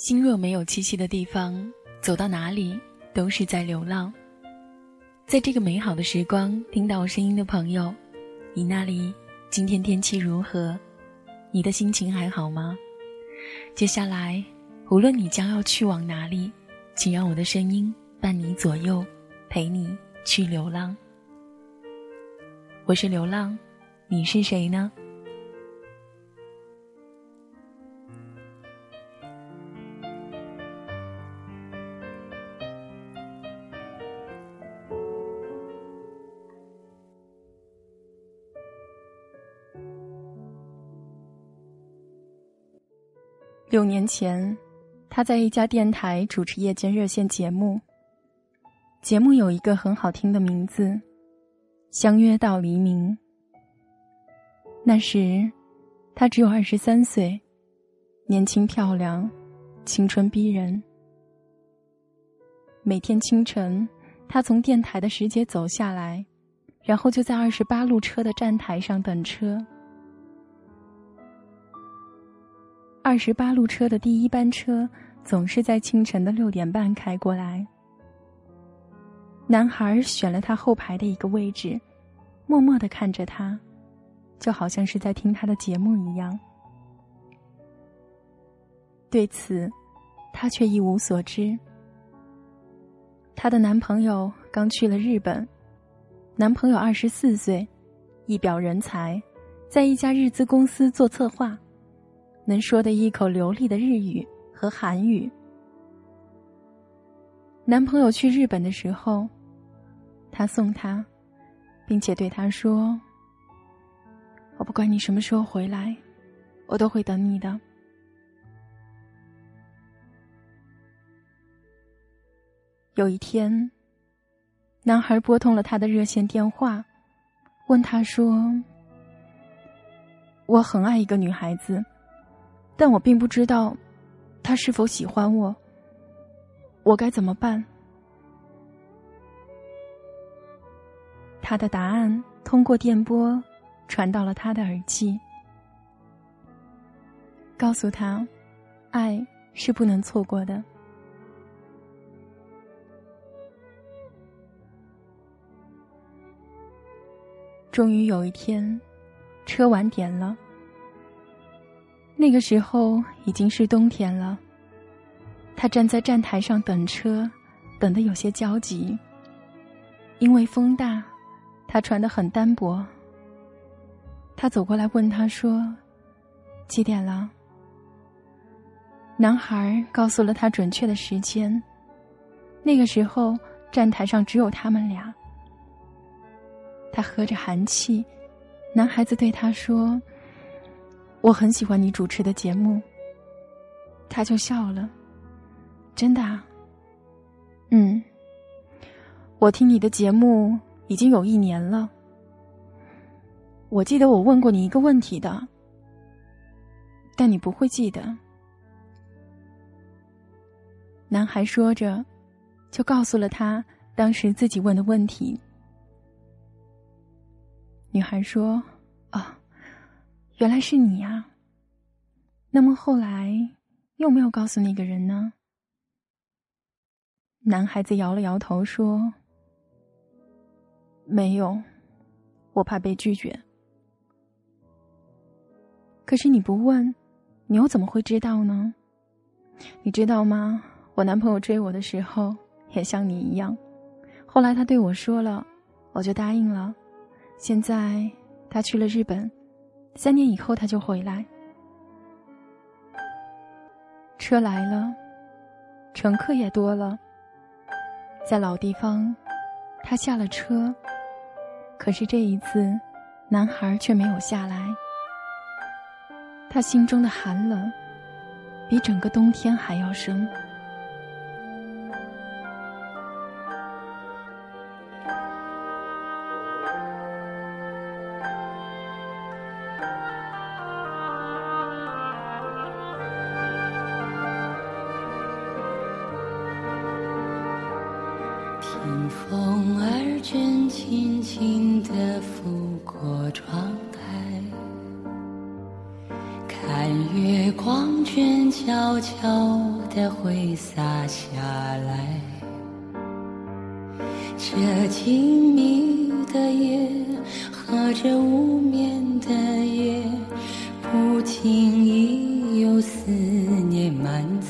心若没有栖息的地方，走到哪里都是在流浪。在这个美好的时光，听到我声音的朋友，你那里今天天气如何？你的心情还好吗？接下来，无论你将要去往哪里，请让我的声音伴你左右，陪你去流浪。我是流浪，你是谁呢？六年前，他在一家电台主持夜间热线节目。节目有一个很好听的名字，《相约到黎明》。那时，他只有二十三岁，年轻漂亮，青春逼人。每天清晨，他从电台的石阶走下来，然后就在二十八路车的站台上等车。二十八路车的第一班车总是在清晨的六点半开过来。男孩选了他后排的一个位置，默默的看着他，就好像是在听他的节目一样。对此，他却一无所知。她的男朋友刚去了日本，男朋友二十四岁，一表人才，在一家日资公司做策划。能说的一口流利的日语和韩语。男朋友去日本的时候，他送他，并且对他说：“我不管你什么时候回来，我都会等你的。”有一天，男孩拨通了他的热线电话，问他说：“我很爱一个女孩子。”但我并不知道，他是否喜欢我。我该怎么办？他的答案通过电波传到了他的耳际，告诉他，爱是不能错过的。终于有一天，车晚点了。那个时候已经是冬天了。他站在站台上等车，等得有些焦急。因为风大，他穿得很单薄。他走过来问他说：“几点了？”男孩告诉了他准确的时间。那个时候站台上只有他们俩。他喝着寒气，男孩子对他说。我很喜欢你主持的节目。他就笑了，真的啊。嗯，我听你的节目已经有一年了。我记得我问过你一个问题的，但你不会记得。男孩说着，就告诉了他当时自己问的问题。女孩说：“。”原来是你呀。那么后来又没有告诉那个人呢？男孩子摇了摇头说：“没有，我怕被拒绝。”可是你不问，你又怎么会知道呢？你知道吗？我男朋友追我的时候也像你一样，后来他对我说了，我就答应了。现在他去了日本。三年以后，他就回来。车来了，乘客也多了。在老地方，他下了车，可是这一次，男孩却没有下来。他心中的寒冷，比整个冬天还要深。泪洒下来。这静谧的夜和这无眠的夜，不经意有思念满载。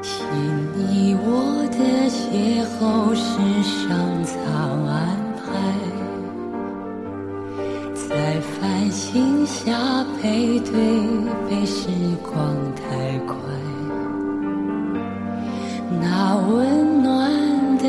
心你我的邂逅是上苍安在繁星下配对，被时光太快。那温暖的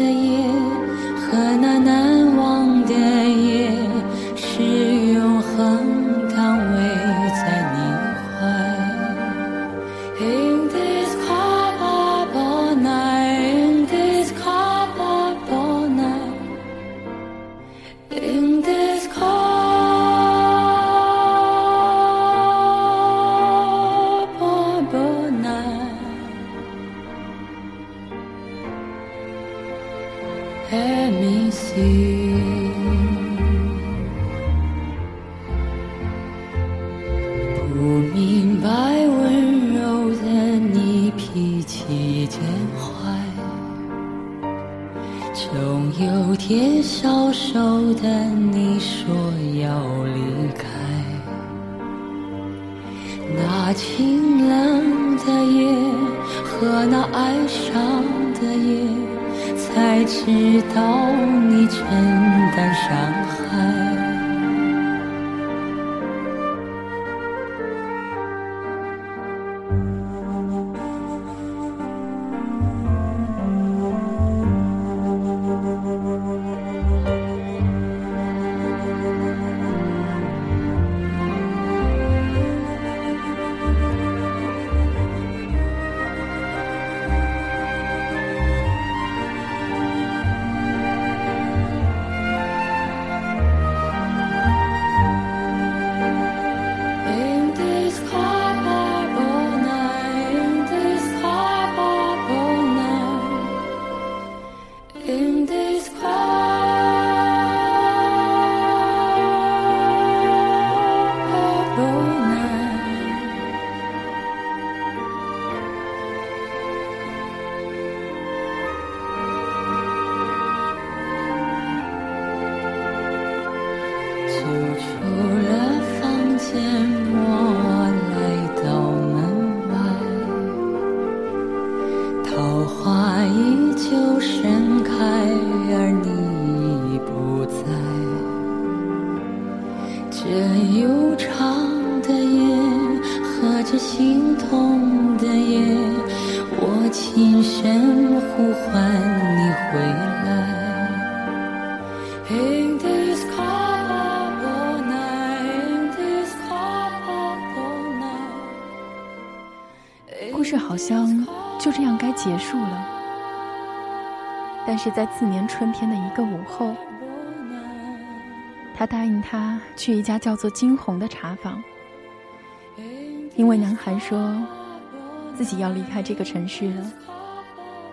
你说要离开。那清冷的夜和那哀伤的夜，才知道你承担伤害。盛开，而你已不在。这悠长的夜和这心痛的夜，我轻声呼唤你回来。故事好像就这样该结束了。但是在次年春天的一个午后，他答应他去一家叫做金红的茶坊，因为男孩说自己要离开这个城市了，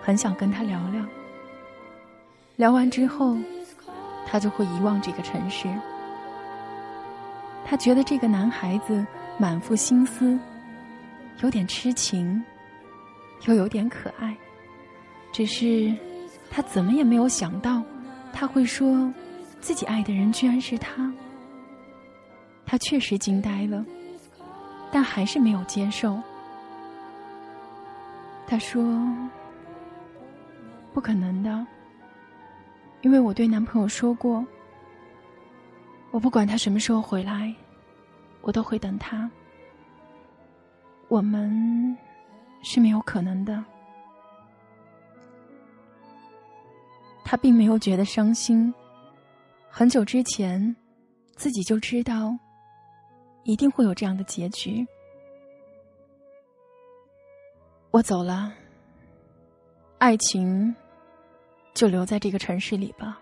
很想跟他聊聊。聊完之后，他就会遗忘这个城市。他觉得这个男孩子满腹心思，有点痴情，又有点可爱。只是他怎么也没有想到，他会说自己爱的人居然是他。他确实惊呆了，但还是没有接受。他说：“不可能的。”因为我对男朋友说过，我不管他什么时候回来，我都会等他。我们是没有可能的。他并没有觉得伤心，很久之前，自己就知道，一定会有这样的结局。我走了，爱情。就留在这个城市里吧。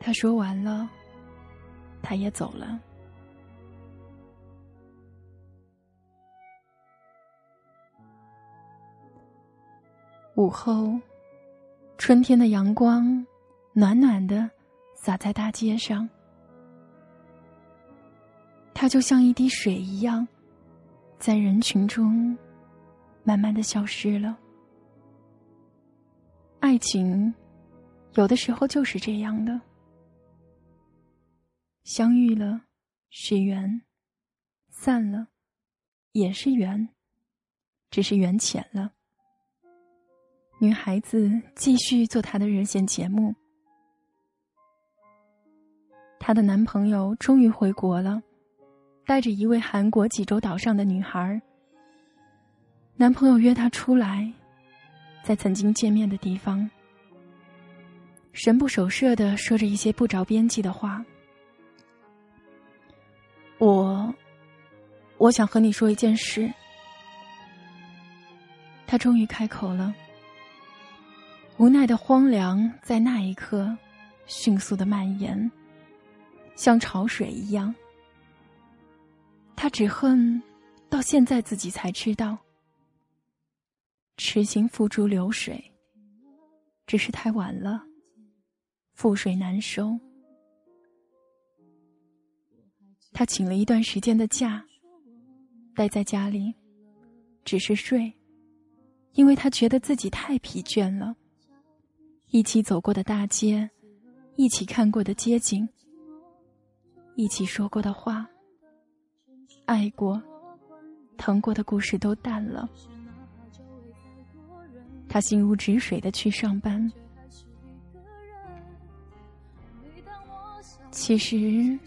他说完了，他也走了。午后，春天的阳光暖暖的洒在大街上，他就像一滴水一样，在人群中慢慢的消失了。爱情，有的时候就是这样的，相遇了是缘，散了也是缘，只是缘浅了。女孩子继续做她的热线节目。她的男朋友终于回国了，带着一位韩国济州岛上的女孩。男朋友约她出来，在曾经见面的地方，神不守舍的说着一些不着边际的话。我，我想和你说一件事。他终于开口了。无奈的荒凉在那一刻迅速的蔓延，像潮水一样。他只恨到现在自己才知道，痴心付诸流水，只是太晚了，覆水难收。他请了一段时间的假，待在家里，只是睡，因为他觉得自己太疲倦了。一起走过的大街，一起看过的街景，一起说过的话，爱过、疼过的故事都淡了。他心如止水的去上班。其实，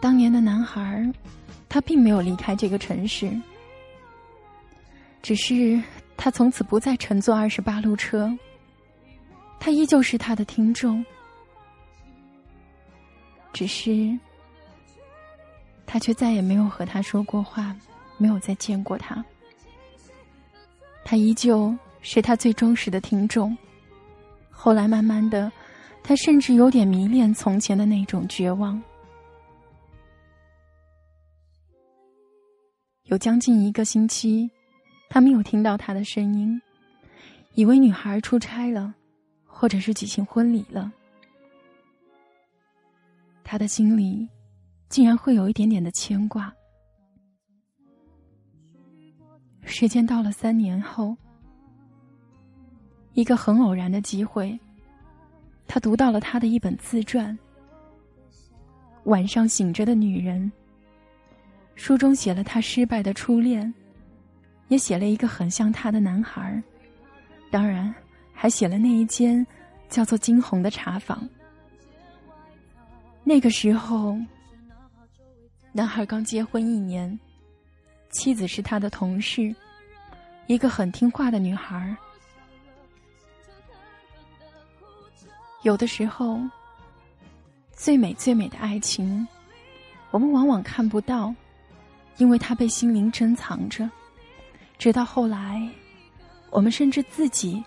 当年的男孩，他并没有离开这个城市，只是。他从此不再乘坐二十八路车，他依旧是他的听众，只是他却再也没有和他说过话，没有再见过他。他依旧是他最忠实的听众。后来慢慢的，他甚至有点迷恋从前的那种绝望。有将近一个星期。他没有听到他的声音，以为女孩出差了，或者是举行婚礼了。他的心里竟然会有一点点的牵挂。时间到了三年后，一个很偶然的机会，他读到了他的一本自传《晚上醒着的女人》。书中写了他失败的初恋。也写了一个很像他的男孩，当然还写了那一间叫做金红的茶坊。那个时候，男孩刚结婚一年，妻子是他的同事，一个很听话的女孩。有的时候，最美最美的爱情，我们往往看不到，因为它被心灵珍藏着。直到后来，我们甚至自己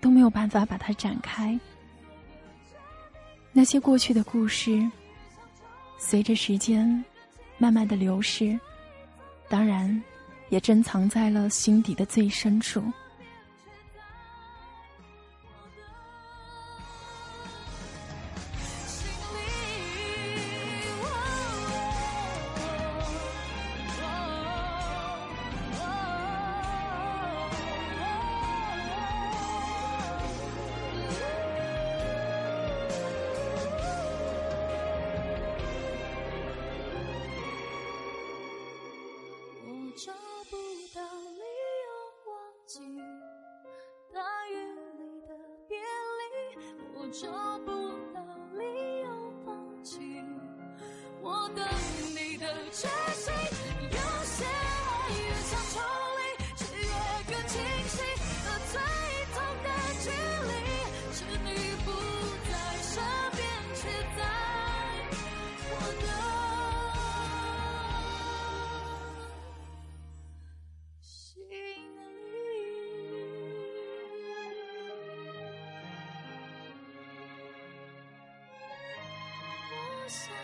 都没有办法把它展开。那些过去的故事，随着时间慢慢的流逝，当然也珍藏在了心底的最深处。找不到理由忘记大雨里的别离我找不想。